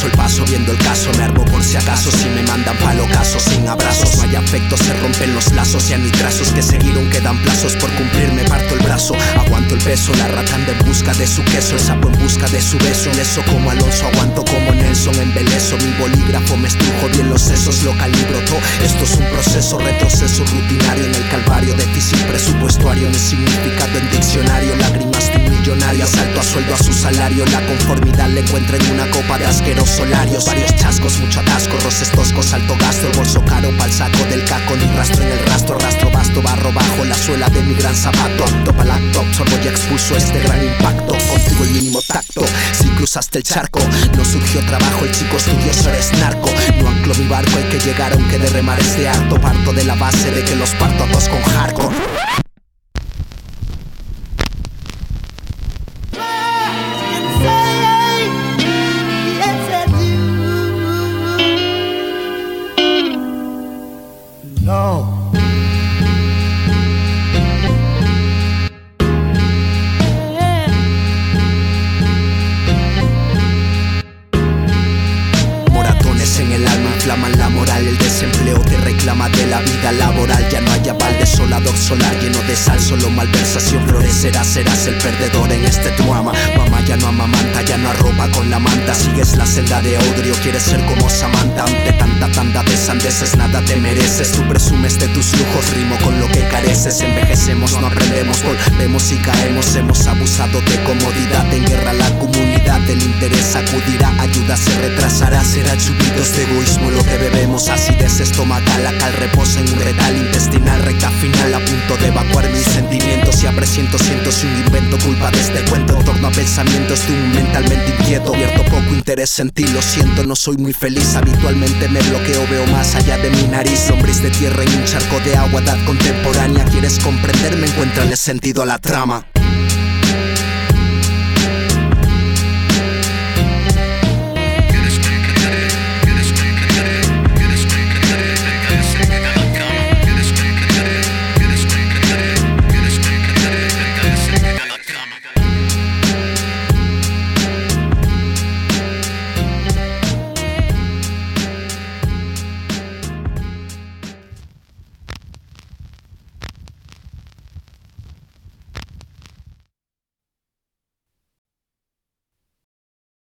retraso el paso viendo el caso Me armo por si acaso si me mandan palo caso Sin abrazos, no hay afecto, se rompen los lazos Ya ni trazos que seguieron quedan plazos por cumplir Me parto el brazo, aguanto el peso La ratanda en busca de su queso El sapo en busca de su beso En eso como Alonso, aguanto como Nelson Embelezo, mi bolígrafo me estrujo bien los sesos Lo calibro todo, esto es un proceso Retroceso rutinario en el calvario Déficit presupuestario, el significado en sueldo a su salario La conformidad le encuentro en una copa de asqueros solarios Varios chascos, mucho atasco, roces toscos, alto gasto El bolso caro pa'l saco del caco, ni rastro en el rastro Rastro vasto, barro bajo la suela de mi gran zapato. Apto pa' laptop, sorbo y expulso este gran impacto. Contigo el mínimo tacto, si cruzaste el charco No surgió trabajo, el chico estudioso eres narco. No anclo mi barco, hay que llegar aunque de remar este harto Parto de la base de que los parto a todos con hardcore No. El alma inflaman la moral El desempleo te reclama de la vida laboral. Ya no hay aval desolador solar lleno de sal Solo malversación florecerá Serás el perdedor en este drama. Mamá ya no amamanta, ya no arropa con la manta Sigues la senda de odrio, quieres ser como Samantha. Ante tanta tanda de sandeces nada te mereces Tú presumes de tus lujos, rimo con lo que careces. Envejecemos, no aprendemos, volvemos y caemos Hemos abusado de comodidad, en guerra la comunidad El interés acudirá, ayuda se retrasará Será lluvidos de egoísmo lo que bebemos Acidez estomacal, la cal reposa en un retal intestinal Recta final a punto de evacuar mis sentimientos Y a presiento, siento si un invento culpa de este cuento En torno a pensamientos de un mentalmente inquieto Vierto poco interés en ti, lo siento, no soy muy feliz Habitualmente me bloqueo, veo más allá de mi nariz Hombres de tierra en un charco de agua, edad contemporánea ¿Quieres comprenderme? Encuéntrale sentido a la trama